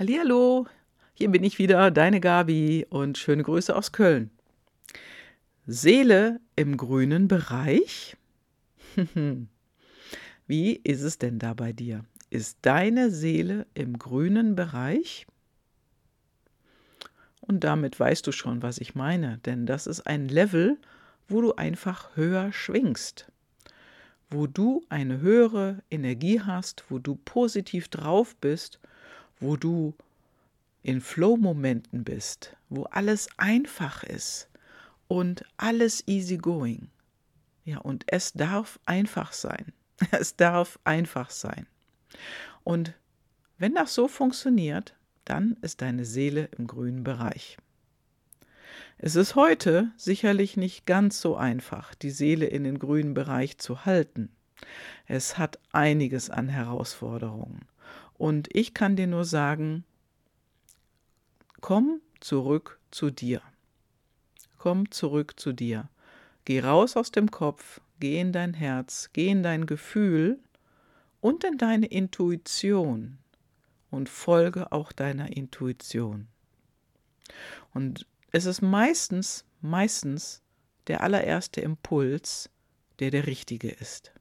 Hallihallo, hier bin ich wieder, deine Gabi und schöne Grüße aus Köln. Seele im grünen Bereich? Wie ist es denn da bei dir? Ist deine Seele im grünen Bereich? Und damit weißt du schon, was ich meine, denn das ist ein Level, wo du einfach höher schwingst, wo du eine höhere Energie hast, wo du positiv drauf bist, wo du in Flow-Momenten bist, wo alles einfach ist und alles easy going. Ja, und es darf einfach sein. Es darf einfach sein. Und wenn das so funktioniert, dann ist deine Seele im grünen Bereich. Es ist heute sicherlich nicht ganz so einfach, die Seele in den grünen Bereich zu halten. Es hat einiges an Herausforderungen. Und ich kann dir nur sagen, Komm zurück zu dir. Komm zurück zu dir. Geh raus aus dem Kopf, geh in dein Herz, geh in dein Gefühl und in deine Intuition und folge auch deiner Intuition. Und es ist meistens, meistens der allererste Impuls, der der richtige ist.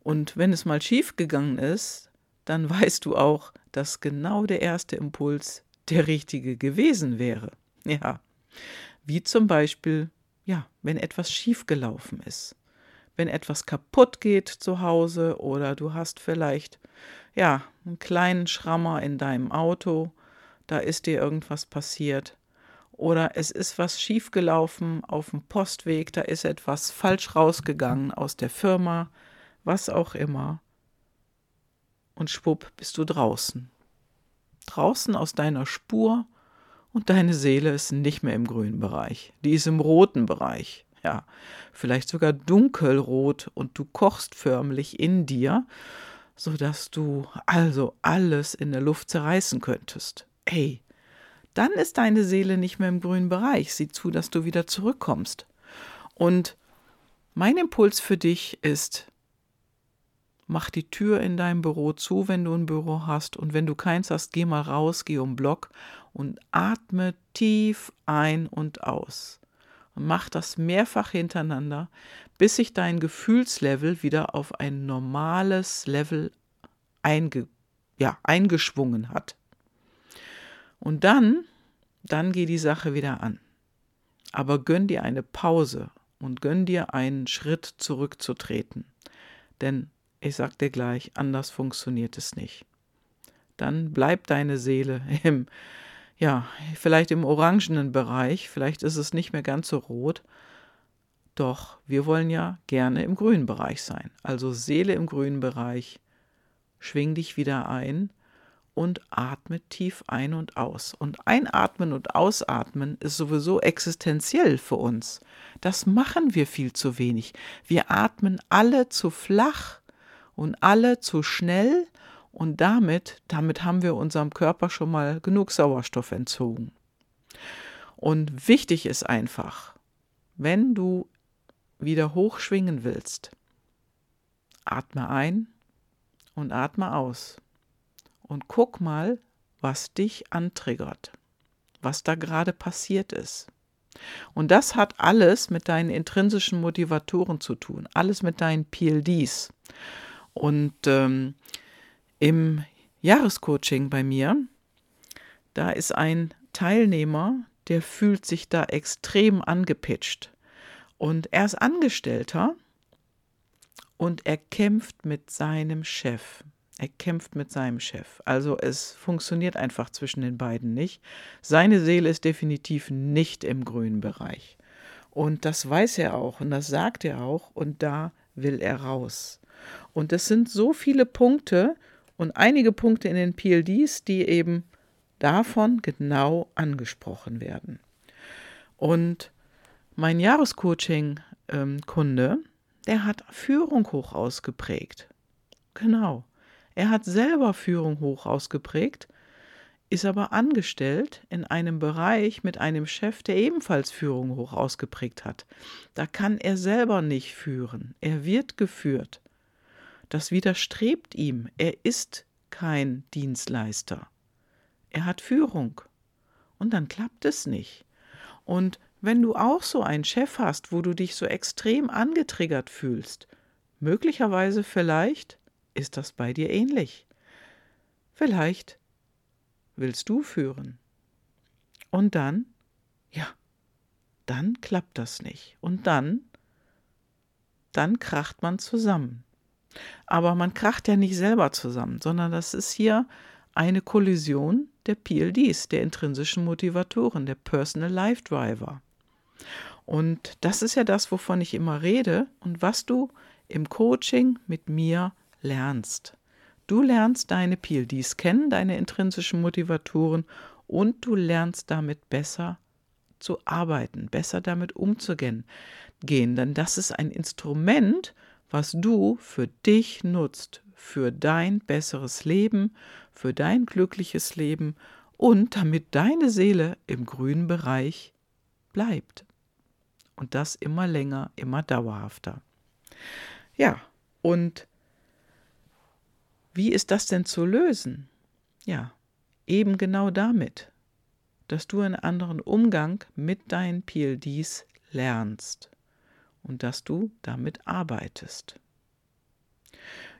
Und wenn es mal schief gegangen ist, dann weißt du auch, dass genau der erste Impuls der richtige gewesen wäre. Ja, wie zum Beispiel, ja, wenn etwas schiefgelaufen ist, wenn etwas kaputt geht zu Hause oder du hast vielleicht, ja, einen kleinen Schrammer in deinem Auto, da ist dir irgendwas passiert oder es ist was schiefgelaufen auf dem Postweg, da ist etwas falsch rausgegangen aus der Firma, was auch immer. Und schwupp bist du draußen draußen aus deiner Spur und deine Seele ist nicht mehr im grünen Bereich. Die ist im roten Bereich. Ja, vielleicht sogar dunkelrot und du kochst förmlich in dir, sodass du also alles in der Luft zerreißen könntest. Ey, dann ist deine Seele nicht mehr im grünen Bereich. Sieh zu, dass du wieder zurückkommst. Und mein Impuls für dich ist, mach die Tür in deinem Büro zu, wenn du ein Büro hast. Und wenn du keins hast, geh mal raus, geh um Block und atme tief ein und aus. Und mach das mehrfach hintereinander, bis sich dein Gefühlslevel wieder auf ein normales Level einge ja, eingeschwungen hat. Und dann, dann geh die Sache wieder an. Aber gönn dir eine Pause und gönn dir einen Schritt zurückzutreten. Denn ich sag dir gleich, anders funktioniert es nicht. Dann bleibt deine Seele im, ja, vielleicht im orangenen Bereich, vielleicht ist es nicht mehr ganz so rot. Doch wir wollen ja gerne im grünen Bereich sein. Also Seele im grünen Bereich, schwing dich wieder ein und atme tief ein und aus. Und einatmen und ausatmen ist sowieso existenziell für uns. Das machen wir viel zu wenig. Wir atmen alle zu flach und alle zu schnell und damit, damit haben wir unserem Körper schon mal genug Sauerstoff entzogen. Und wichtig ist einfach, wenn du wieder hochschwingen willst, atme ein und atme aus und guck mal, was dich antriggert, was da gerade passiert ist. Und das hat alles mit deinen intrinsischen Motivatoren zu tun, alles mit deinen PLDs. Und ähm, im Jahrescoaching bei mir, da ist ein Teilnehmer, der fühlt sich da extrem angepitcht. Und er ist Angestellter und er kämpft mit seinem Chef. Er kämpft mit seinem Chef. Also es funktioniert einfach zwischen den beiden nicht. Seine Seele ist definitiv nicht im grünen Bereich. Und das weiß er auch und das sagt er auch und da will er raus. Und es sind so viele Punkte und einige Punkte in den PLDs, die eben davon genau angesprochen werden. Und mein Jahrescoaching-Kunde, der hat Führung hoch ausgeprägt. Genau. Er hat selber Führung hoch ausgeprägt, ist aber angestellt in einem Bereich mit einem Chef, der ebenfalls Führung hoch ausgeprägt hat. Da kann er selber nicht führen. Er wird geführt. Das widerstrebt ihm. Er ist kein Dienstleister. er hat Führung. Und dann klappt es nicht. Und wenn du auch so einen Chef hast, wo du dich so extrem angetriggert fühlst, möglicherweise vielleicht ist das bei dir ähnlich. Vielleicht willst du führen. Und dann, ja, dann klappt das nicht. Und dann, dann kracht man zusammen. Aber man kracht ja nicht selber zusammen, sondern das ist hier eine Kollision der PLDs, der intrinsischen Motivatoren, der Personal Life Driver. Und das ist ja das, wovon ich immer rede und was du im Coaching mit mir lernst. Du lernst deine PLDs kennen, deine intrinsischen Motivatoren und du lernst damit besser zu arbeiten, besser damit umzugehen. Denn das ist ein Instrument, was du für dich nutzt, für dein besseres Leben, für dein glückliches Leben und damit deine Seele im grünen Bereich bleibt. Und das immer länger, immer dauerhafter. Ja, und wie ist das denn zu lösen? Ja, eben genau damit, dass du einen anderen Umgang mit deinen PLDs lernst und dass du damit arbeitest.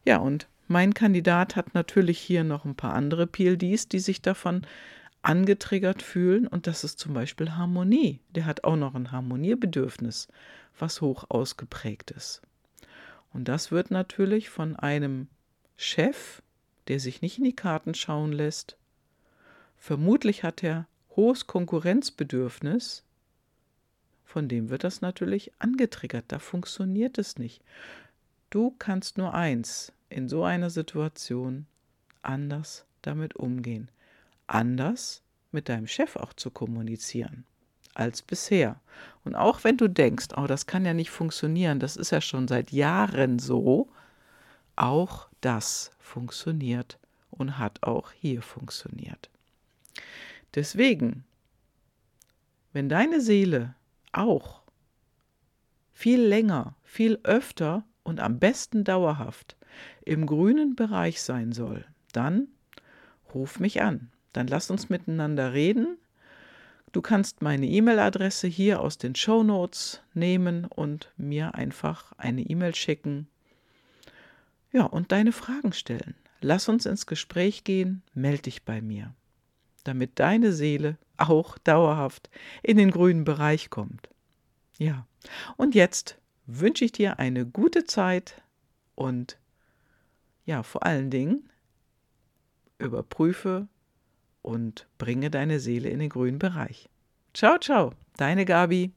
Ja, und mein Kandidat hat natürlich hier noch ein paar andere PLDs, die sich davon angetriggert fühlen und das ist zum Beispiel Harmonie. Der hat auch noch ein Harmoniebedürfnis, was hoch ausgeprägt ist. Und das wird natürlich von einem Chef, der sich nicht in die Karten schauen lässt, vermutlich hat er hohes Konkurrenzbedürfnis, von dem wird das natürlich angetriggert, da funktioniert es nicht. Du kannst nur eins in so einer Situation anders damit umgehen anders mit deinem Chef auch zu kommunizieren als bisher. Und auch wenn du denkst, oh, das kann ja nicht funktionieren, das ist ja schon seit Jahren so, auch das funktioniert und hat auch hier funktioniert. Deswegen, wenn deine Seele auch viel länger, viel öfter und am besten dauerhaft im grünen Bereich sein soll, dann ruf mich an dann lass uns miteinander reden. Du kannst meine E-Mail-Adresse hier aus den Show Notes nehmen und mir einfach eine E-Mail schicken. Ja, und deine Fragen stellen. Lass uns ins Gespräch gehen, melde dich bei mir, damit deine Seele auch dauerhaft in den grünen Bereich kommt. Ja, und jetzt wünsche ich dir eine gute Zeit und ja, vor allen Dingen überprüfe und bringe deine Seele in den grünen Bereich. Ciao, ciao, deine Gabi.